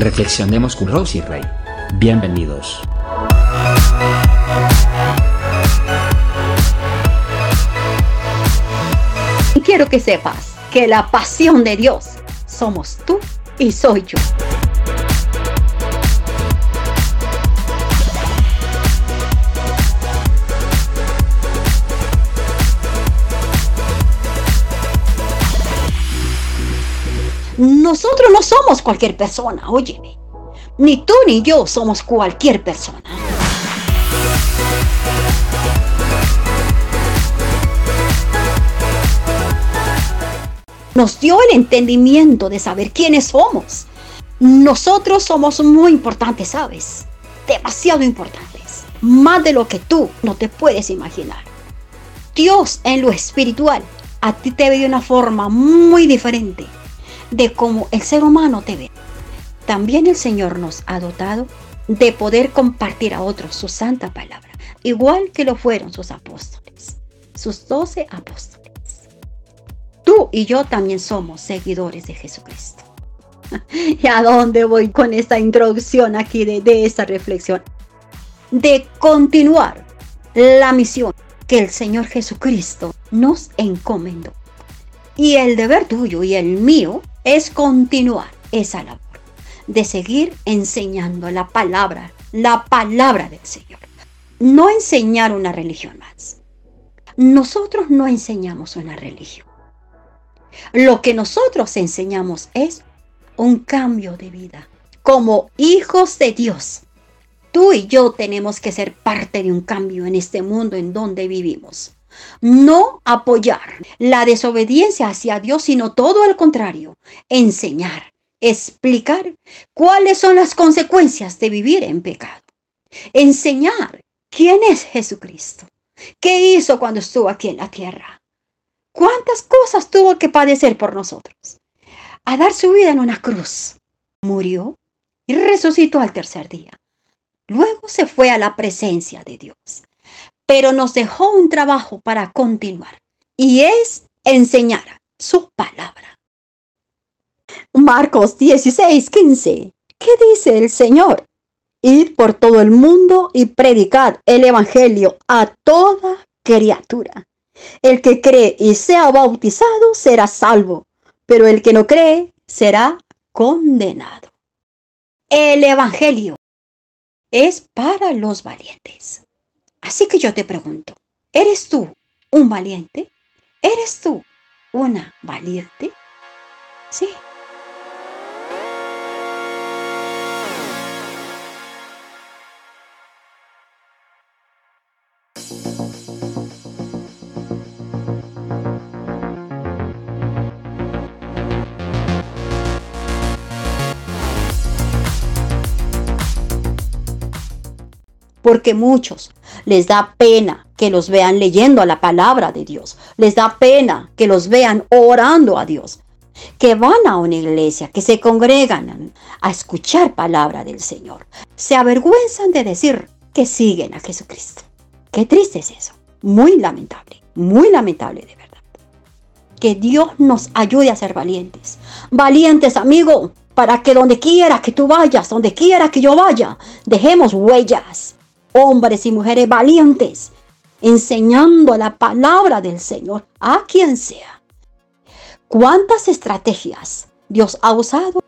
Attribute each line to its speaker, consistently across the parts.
Speaker 1: Reflexionemos con Rosy Rey. Bienvenidos.
Speaker 2: Y quiero que sepas que la pasión de Dios somos tú y soy yo. Nosotros no somos cualquier persona, óyeme. Ni tú ni yo somos cualquier persona. Nos dio el entendimiento de saber quiénes somos. Nosotros somos muy importantes, ¿sabes? Demasiado importantes. Más de lo que tú no te puedes imaginar. Dios en lo espiritual a ti te ve de una forma muy diferente de cómo el ser humano te ve. También el Señor nos ha dotado de poder compartir a otros su santa palabra, igual que lo fueron sus apóstoles, sus doce apóstoles. Tú y yo también somos seguidores de Jesucristo. ¿Y a dónde voy con esta introducción aquí de, de esta reflexión? De continuar la misión que el Señor Jesucristo nos encomendó. Y el deber tuyo y el mío es continuar esa labor de seguir enseñando la palabra, la palabra del Señor. No enseñar una religión más. Nosotros no enseñamos una religión. Lo que nosotros enseñamos es un cambio de vida. Como hijos de Dios, tú y yo tenemos que ser parte de un cambio en este mundo en donde vivimos. No apoyar la desobediencia hacia Dios, sino todo al contrario, enseñar, explicar cuáles son las consecuencias de vivir en pecado. Enseñar quién es Jesucristo, qué hizo cuando estuvo aquí en la tierra, cuántas cosas tuvo que padecer por nosotros, a dar su vida en una cruz. Murió y resucitó al tercer día. Luego se fue a la presencia de Dios pero nos dejó un trabajo para continuar y es enseñar su palabra. Marcos 16, 15. ¿Qué dice el Señor? Id por todo el mundo y predicad el Evangelio a toda criatura. El que cree y sea bautizado será salvo, pero el que no cree será condenado. El Evangelio es para los valientes. Así que yo te pregunto, ¿eres tú un valiente? ¿Eres tú una valiente? Sí. porque muchos les da pena que los vean leyendo a la palabra de Dios, les da pena que los vean orando a Dios, que van a una iglesia, que se congregan a escuchar palabra del Señor, se avergüenzan de decir que siguen a Jesucristo. Qué triste es eso, muy lamentable, muy lamentable de verdad. Que Dios nos ayude a ser valientes. Valientes, amigo, para que donde quiera que tú vayas, donde quiera que yo vaya, dejemos huellas, hombres y mujeres valientes, enseñando la palabra del Señor a quien sea. ¿Cuántas estrategias Dios ha usado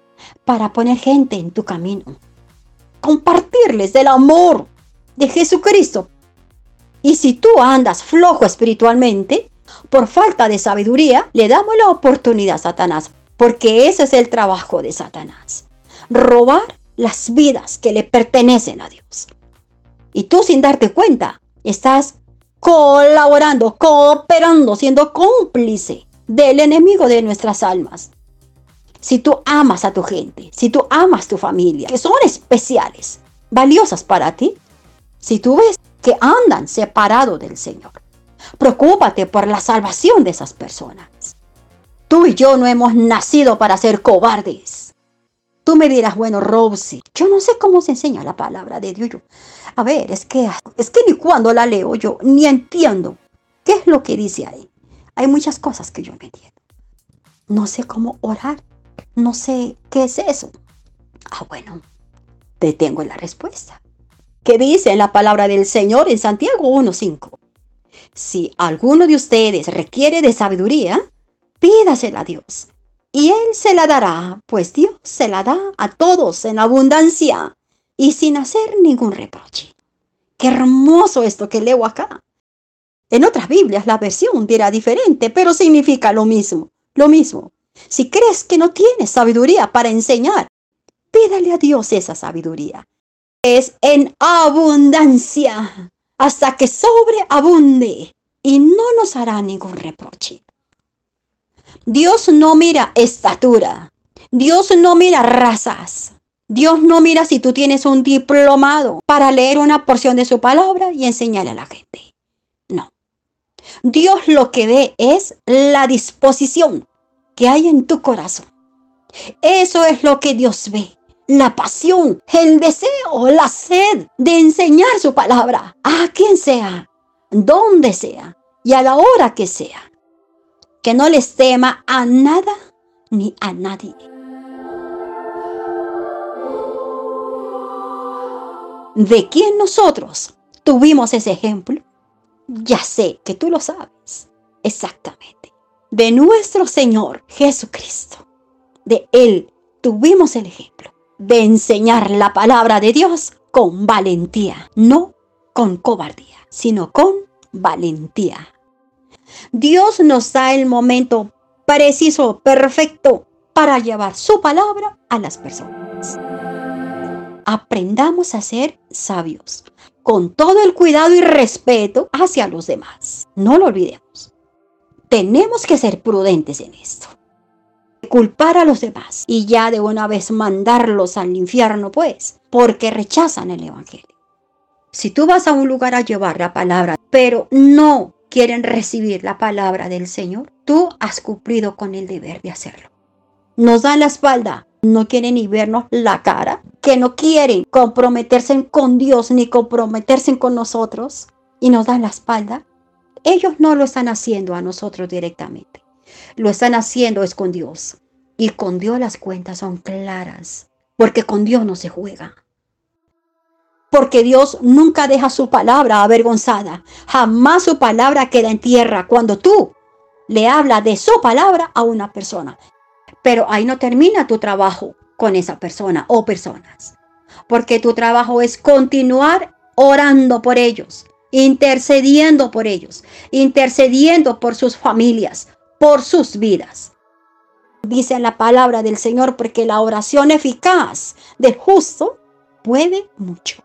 Speaker 2: para poner gente en tu camino? Compartirles del amor de Jesucristo. Y si tú andas flojo espiritualmente, por falta de sabiduría, le damos la oportunidad a Satanás, porque ese es el trabajo de Satanás. Robar las vidas que le pertenecen a Dios. Y tú sin darte cuenta, estás colaborando, cooperando, siendo cómplice del enemigo de nuestras almas. Si tú amas a tu gente, si tú amas tu familia, que son especiales, valiosas para ti, si tú ves que andan separados del Señor, preocúpate por la salvación de esas personas. Tú y yo no hemos nacido para ser cobardes. Tú me dirás, bueno, Rosie, yo no sé cómo se enseña la palabra de Dios. a ver, es que, es que ni cuando la leo yo, ni entiendo qué es lo que dice ahí. Hay muchas cosas que yo no entiendo. No sé cómo orar. No sé qué es eso. Ah, bueno, te tengo la respuesta. ¿Qué dice en la palabra del Señor en Santiago 1.5? Si alguno de ustedes requiere de sabiduría, pídasela a Dios. Y Él se la dará, pues Dios se la da a todos en abundancia y sin hacer ningún reproche. Qué hermoso esto que leo acá. En otras Biblias la versión dirá diferente, pero significa lo mismo, lo mismo. Si crees que no tienes sabiduría para enseñar, pídale a Dios esa sabiduría. Es en abundancia, hasta que sobreabunde, y no nos hará ningún reproche. Dios no mira estatura, Dios no mira razas, Dios no mira si tú tienes un diplomado para leer una porción de su palabra y enseñarle a la gente. No. Dios lo que ve es la disposición que hay en tu corazón. Eso es lo que Dios ve. La pasión, el deseo, la sed de enseñar su palabra a quien sea, donde sea y a la hora que sea. Que no les tema a nada ni a nadie. ¿De quién nosotros tuvimos ese ejemplo? Ya sé que tú lo sabes. Exactamente. De nuestro Señor Jesucristo. De Él tuvimos el ejemplo de enseñar la palabra de Dios con valentía, no con cobardía, sino con valentía. Dios nos da el momento preciso, perfecto, para llevar su palabra a las personas. Aprendamos a ser sabios, con todo el cuidado y respeto hacia los demás. No lo olvidemos. Tenemos que ser prudentes en esto. Culpar a los demás y ya de una vez mandarlos al infierno, pues, porque rechazan el Evangelio. Si tú vas a un lugar a llevar la palabra, pero no quieren recibir la palabra del Señor, tú has cumplido con el deber de hacerlo. Nos dan la espalda, no quieren ni vernos la cara, que no quieren comprometerse con Dios ni comprometerse con nosotros y nos dan la espalda, ellos no lo están haciendo a nosotros directamente. Lo están haciendo es con Dios. Y con Dios las cuentas son claras, porque con Dios no se juega. Porque Dios nunca deja su palabra avergonzada. Jamás su palabra queda en tierra cuando tú le hablas de su palabra a una persona. Pero ahí no termina tu trabajo con esa persona o personas. Porque tu trabajo es continuar orando por ellos, intercediendo por ellos, intercediendo por sus familias, por sus vidas. Dice la palabra del Señor, porque la oración eficaz del justo puede mucho.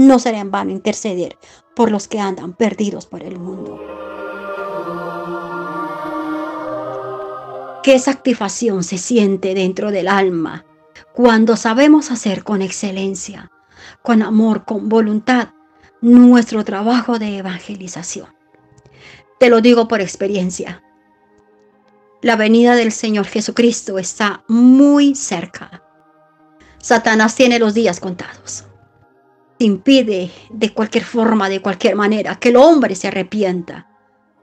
Speaker 2: No será en vano interceder por los que andan perdidos por el mundo. Qué satisfacción se siente dentro del alma cuando sabemos hacer con excelencia, con amor, con voluntad, nuestro trabajo de evangelización. Te lo digo por experiencia. La venida del Señor Jesucristo está muy cerca. Satanás tiene los días contados. Impide de cualquier forma, de cualquier manera, que el hombre se arrepienta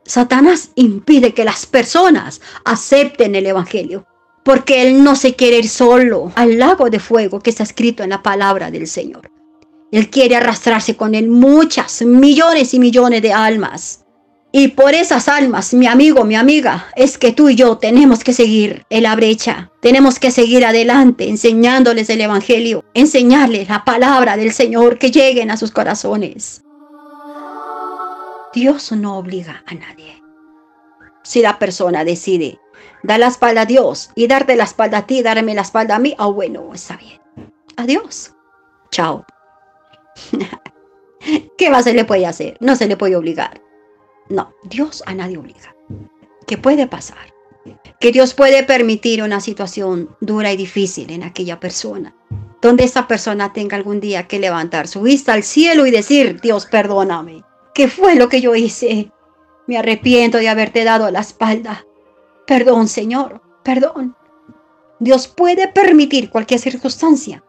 Speaker 2: Satanás impide que las personas acepten el Evangelio, porque él no se quiere ir solo al lago de fuego que está escrito en la palabra del Señor. Él quiere arrastrarse con él muchas, millones y millones de almas. Y por esas almas, mi amigo, mi amiga, es que tú y yo tenemos que seguir en la brecha. Tenemos que seguir adelante enseñándoles el Evangelio, enseñarles la palabra del Señor que lleguen a sus corazones. Dios no obliga a nadie. Si la persona decide dar la espalda a Dios y darte la espalda a ti, darme la espalda a mí, ah, bueno, está bien. Adiós. Chao. ¿Qué más se le puede hacer? No se le puede obligar. No, Dios a nadie obliga. ¿Qué puede pasar? Que Dios puede permitir una situación dura y difícil en aquella persona, donde esa persona tenga algún día que levantar su vista al cielo y decir, Dios, perdóname. ¿Qué fue lo que yo hice? Me arrepiento de haberte dado la espalda. Perdón, Señor, perdón. Dios puede permitir cualquier circunstancia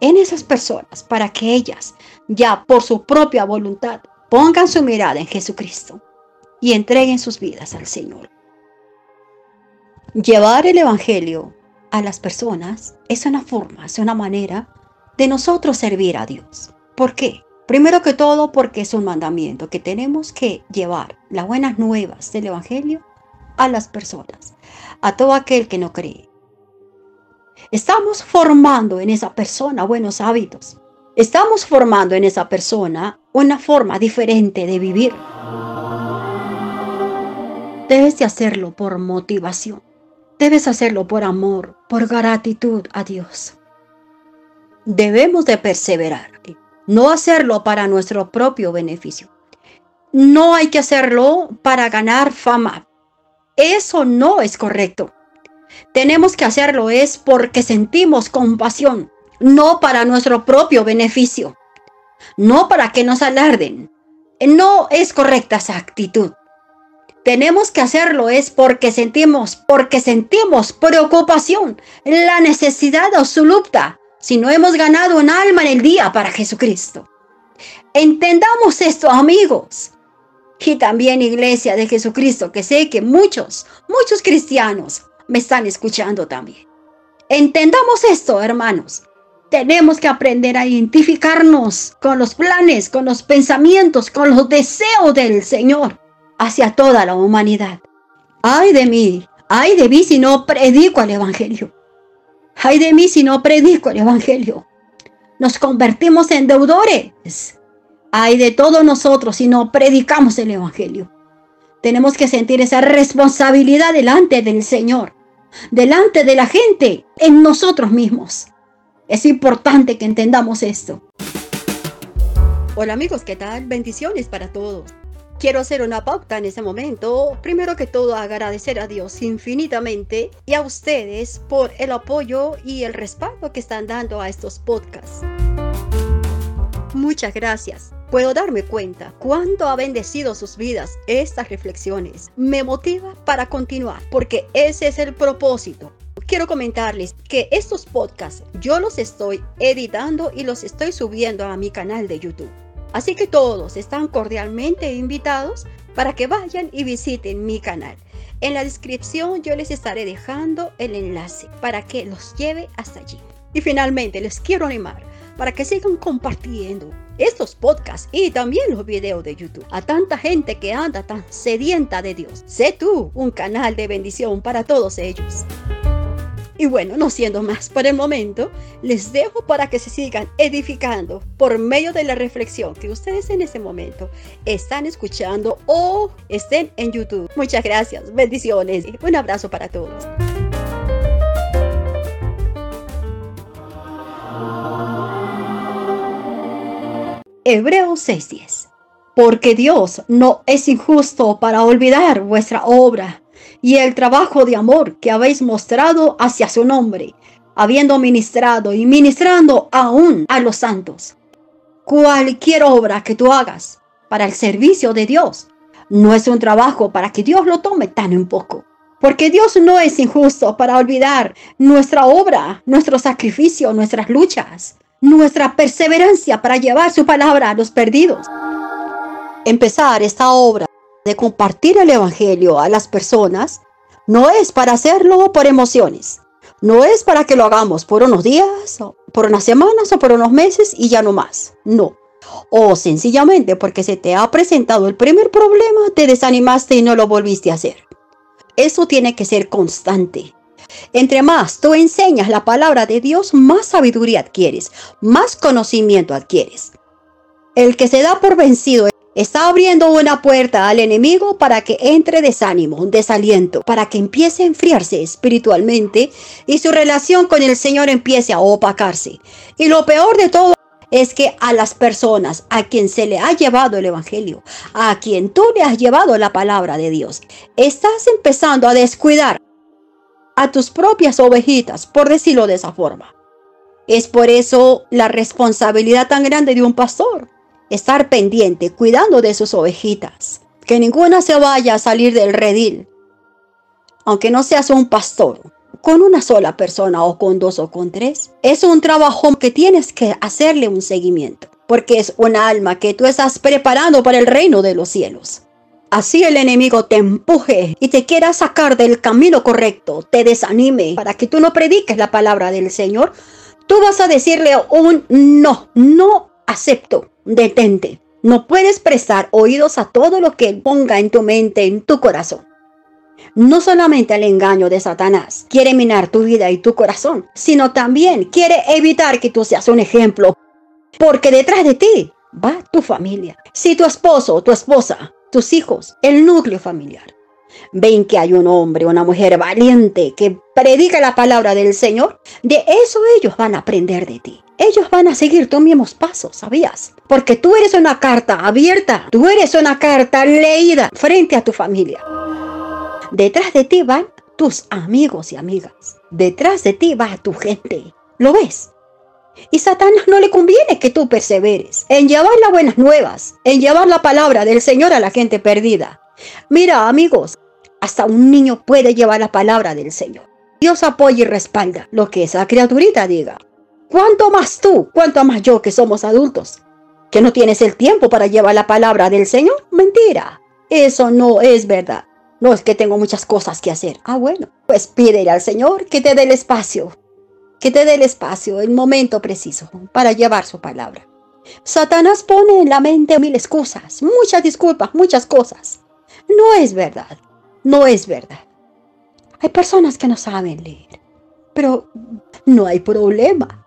Speaker 2: en esas personas para que ellas, ya por su propia voluntad, pongan su mirada en Jesucristo y entreguen sus vidas al Señor. Llevar el Evangelio a las personas es una forma, es una manera de nosotros servir a Dios. ¿Por qué? Primero que todo porque es un mandamiento que tenemos que llevar las buenas nuevas del Evangelio a las personas, a todo aquel que no cree. Estamos formando en esa persona buenos hábitos. Estamos formando en esa persona una forma diferente de vivir. Debes de hacerlo por motivación. Debes hacerlo por amor, por gratitud a Dios. Debemos de perseverar, no hacerlo para nuestro propio beneficio. No hay que hacerlo para ganar fama. Eso no es correcto. Tenemos que hacerlo es porque sentimos compasión, no para nuestro propio beneficio, no para que nos alarden. No es correcta esa actitud. Tenemos que hacerlo es porque sentimos, porque sentimos preocupación, la necesidad absoluta, si no hemos ganado un alma en el día para Jesucristo. Entendamos esto, amigos. Y también iglesia de Jesucristo, que sé que muchos, muchos cristianos me están escuchando también. Entendamos esto, hermanos. Tenemos que aprender a identificarnos con los planes, con los pensamientos, con los deseos del Señor hacia toda la humanidad. Ay de mí, ay de mí si no predico el Evangelio. Ay de mí si no predico el Evangelio. Nos convertimos en deudores. Ay de todos nosotros si no predicamos el Evangelio. Tenemos que sentir esa responsabilidad delante del Señor, delante de la gente, en nosotros mismos. Es importante que entendamos esto. Hola amigos, ¿qué tal? Bendiciones para todos. Quiero hacer una pauta en ese momento. Primero que todo, agradecer a Dios infinitamente y a ustedes por el apoyo y el respaldo que están dando a estos podcasts. Muchas gracias. Puedo darme cuenta cuánto ha bendecido sus vidas estas reflexiones. Me motiva para continuar porque ese es el propósito. Quiero comentarles que estos podcasts yo los estoy editando y los estoy subiendo a mi canal de YouTube. Así que todos están cordialmente invitados para que vayan y visiten mi canal. En la descripción yo les estaré dejando el enlace para que los lleve hasta allí. Y finalmente les quiero animar para que sigan compartiendo estos podcasts y también los videos de YouTube a tanta gente que anda tan sedienta de Dios. Sé tú un canal de bendición para todos ellos. Y bueno, no siendo más por el momento, les dejo para que se sigan edificando por medio de la reflexión que ustedes en este momento están escuchando o estén en YouTube. Muchas gracias, bendiciones y un abrazo para todos. Hebreos 6:10 Porque Dios no es injusto para olvidar vuestra obra y el trabajo de amor que habéis mostrado hacia su nombre, habiendo ministrado y ministrando aún a los santos. Cualquier obra que tú hagas para el servicio de Dios no es un trabajo para que Dios lo tome tan en poco. Porque Dios no es injusto para olvidar nuestra obra, nuestro sacrificio, nuestras luchas, nuestra perseverancia para llevar su palabra a los perdidos. Empezar esta obra de compartir el Evangelio a las personas no es para hacerlo por emociones. No es para que lo hagamos por unos días, por unas semanas o por unos meses y ya no más. No. O sencillamente porque se te ha presentado el primer problema, te desanimaste y no lo volviste a hacer. Eso tiene que ser constante. Entre más tú enseñas la palabra de Dios, más sabiduría adquieres, más conocimiento adquieres. El que se da por vencido Está abriendo una puerta al enemigo para que entre desánimo, desaliento, para que empiece a enfriarse espiritualmente y su relación con el Señor empiece a opacarse. Y lo peor de todo es que a las personas a quien se le ha llevado el Evangelio, a quien tú le has llevado la palabra de Dios, estás empezando a descuidar a tus propias ovejitas, por decirlo de esa forma. Es por eso la responsabilidad tan grande de un pastor estar pendiente, cuidando de sus ovejitas, que ninguna se vaya a salir del redil. Aunque no seas un pastor, con una sola persona o con dos o con tres, es un trabajo que tienes que hacerle un seguimiento, porque es un alma que tú estás preparando para el reino de los cielos. Así el enemigo te empuje y te quiera sacar del camino correcto, te desanime para que tú no prediques la palabra del Señor. Tú vas a decirle un no, no acepto, detente. No puedes prestar oídos a todo lo que ponga en tu mente, en tu corazón. No solamente el engaño de Satanás quiere minar tu vida y tu corazón, sino también quiere evitar que tú seas un ejemplo. Porque detrás de ti va tu familia. Si tu esposo tu esposa tus hijos, el núcleo familiar. Ven que hay un hombre, una mujer valiente que predica la palabra del Señor. De eso ellos van a aprender de ti. Ellos van a seguir tus mismos pasos, ¿sabías? Porque tú eres una carta abierta, tú eres una carta leída frente a tu familia. Detrás de ti van tus amigos y amigas. Detrás de ti va tu gente. ¿Lo ves? Y Satanás no le conviene que tú perseveres en llevar las buenas nuevas, en llevar la palabra del Señor a la gente perdida. Mira, amigos, hasta un niño puede llevar la palabra del Señor. Dios apoya y respalda lo que esa criaturita diga. ¿Cuánto más tú? ¿Cuánto más yo que somos adultos? ¿Que no tienes el tiempo para llevar la palabra del Señor? Mentira. Eso no es verdad. No es que tengo muchas cosas que hacer. Ah, bueno, pues pídele al Señor que te dé el espacio que te dé el espacio, el momento preciso para llevar su palabra. Satanás pone en la mente mil excusas, muchas disculpas, muchas cosas. No es verdad, no es verdad. Hay personas que no saben leer, pero no hay problema.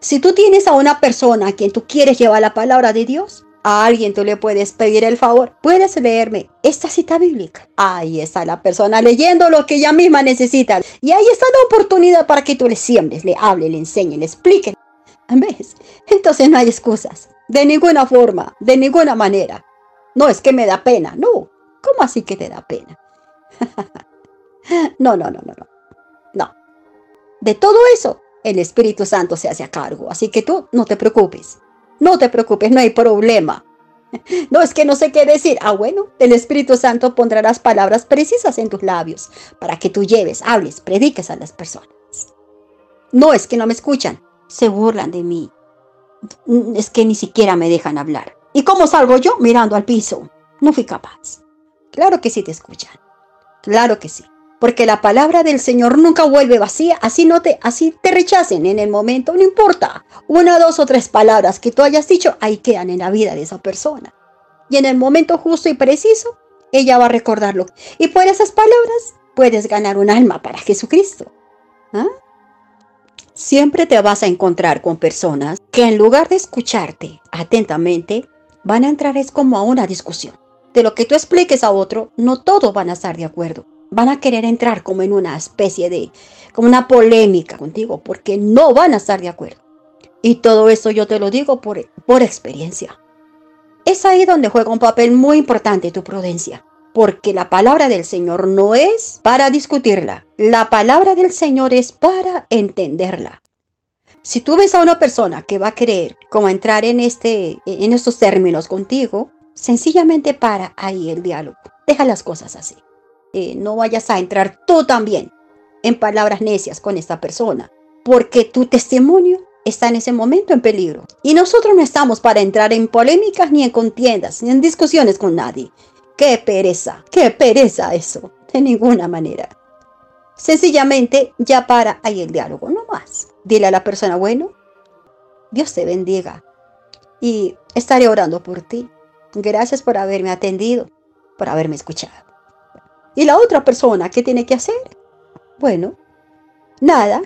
Speaker 2: Si tú tienes a una persona a quien tú quieres llevar la palabra de Dios, a alguien tú le puedes pedir el favor. Puedes leerme esta cita bíblica. Ahí está la persona leyendo lo que ella misma necesita. Y ahí está la oportunidad para que tú le siembres, le hable, le enseñe, le explique. ¿Ves? Entonces no hay excusas. De ninguna forma, de ninguna manera. No es que me da pena. No. ¿Cómo así que te da pena? no, no, no, no, no. No. De todo eso, el Espíritu Santo se hace cargo. Así que tú no te preocupes. No te preocupes, no hay problema. No es que no sé qué decir. Ah, bueno, el Espíritu Santo pondrá las palabras precisas en tus labios para que tú lleves, hables, prediques a las personas. No es que no me escuchan, se burlan de mí. Es que ni siquiera me dejan hablar. ¿Y cómo salgo yo? Mirando al piso. No fui capaz. Claro que sí te escuchan. Claro que sí porque la palabra del Señor nunca vuelve vacía, así no te, así te rechacen en el momento, no importa. Una, dos o tres palabras que tú hayas dicho, ahí quedan en la vida de esa persona. Y en el momento justo y preciso, ella va a recordarlo. Y por esas palabras puedes ganar un alma para Jesucristo. ¿Ah? Siempre te vas a encontrar con personas que en lugar de escucharte atentamente, van a entrar es como a una discusión. De lo que tú expliques a otro, no todos van a estar de acuerdo van a querer entrar como en una especie de, como una polémica contigo, porque no van a estar de acuerdo. Y todo eso yo te lo digo por, por experiencia. Es ahí donde juega un papel muy importante tu prudencia, porque la palabra del Señor no es para discutirla, la palabra del Señor es para entenderla. Si tú ves a una persona que va a querer como entrar en, este, en estos términos contigo, sencillamente para ahí el diálogo. Deja las cosas así. Eh, no vayas a entrar tú también en palabras necias con esta persona, porque tu testimonio está en ese momento en peligro. Y nosotros no estamos para entrar en polémicas, ni en contiendas, ni en discusiones con nadie. ¡Qué pereza! ¡Qué pereza eso! De ninguna manera. Sencillamente ya para ahí el diálogo, no más. Dile a la persona, bueno, Dios te bendiga y estaré orando por ti. Gracias por haberme atendido, por haberme escuchado. ¿Y la otra persona qué tiene que hacer? Bueno, nada.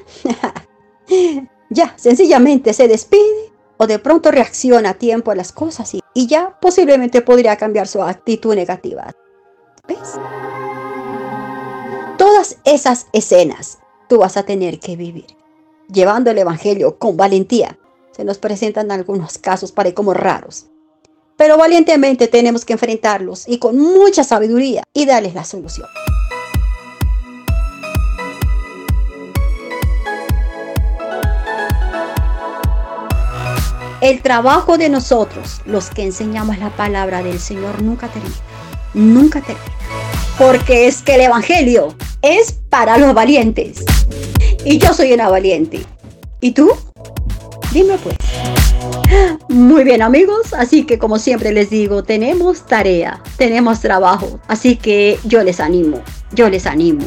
Speaker 2: ya, sencillamente se despide o de pronto reacciona a tiempo a las cosas y, ya posiblemente podría cambiar su actitud negativa. ¿Ves? Todas esas escenas tú vas a tener que vivir, llevando el Evangelio con valentía. Se nos presentan algunos casos para como raros, pero valientemente tenemos que enfrentarlos y con mucha sabiduría y darles la solución. El trabajo de nosotros, los que enseñamos la palabra del Señor, nunca termina. Nunca termina. Porque es que el Evangelio es para los valientes. Y yo soy una valiente. ¿Y tú? Dime pues. Muy bien amigos, así que como siempre les digo, tenemos tarea, tenemos trabajo, así que yo les animo, yo les animo,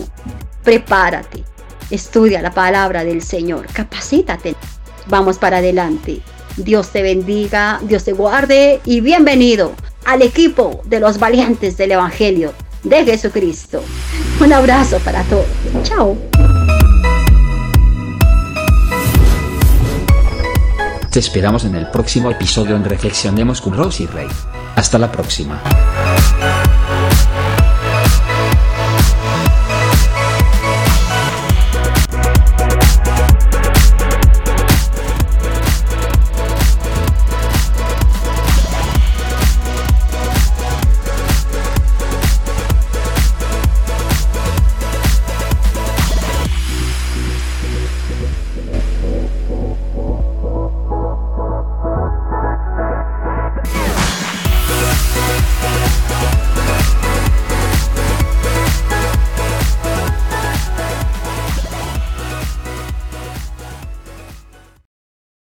Speaker 2: prepárate, estudia la palabra del Señor, capacítate, vamos para adelante. Dios te bendiga, Dios te guarde y bienvenido al equipo de los valientes del Evangelio de Jesucristo. Un abrazo para todos. Chao.
Speaker 1: Te esperamos en el próximo episodio en Reflexionemos con Rosy Rey. Hasta la próxima.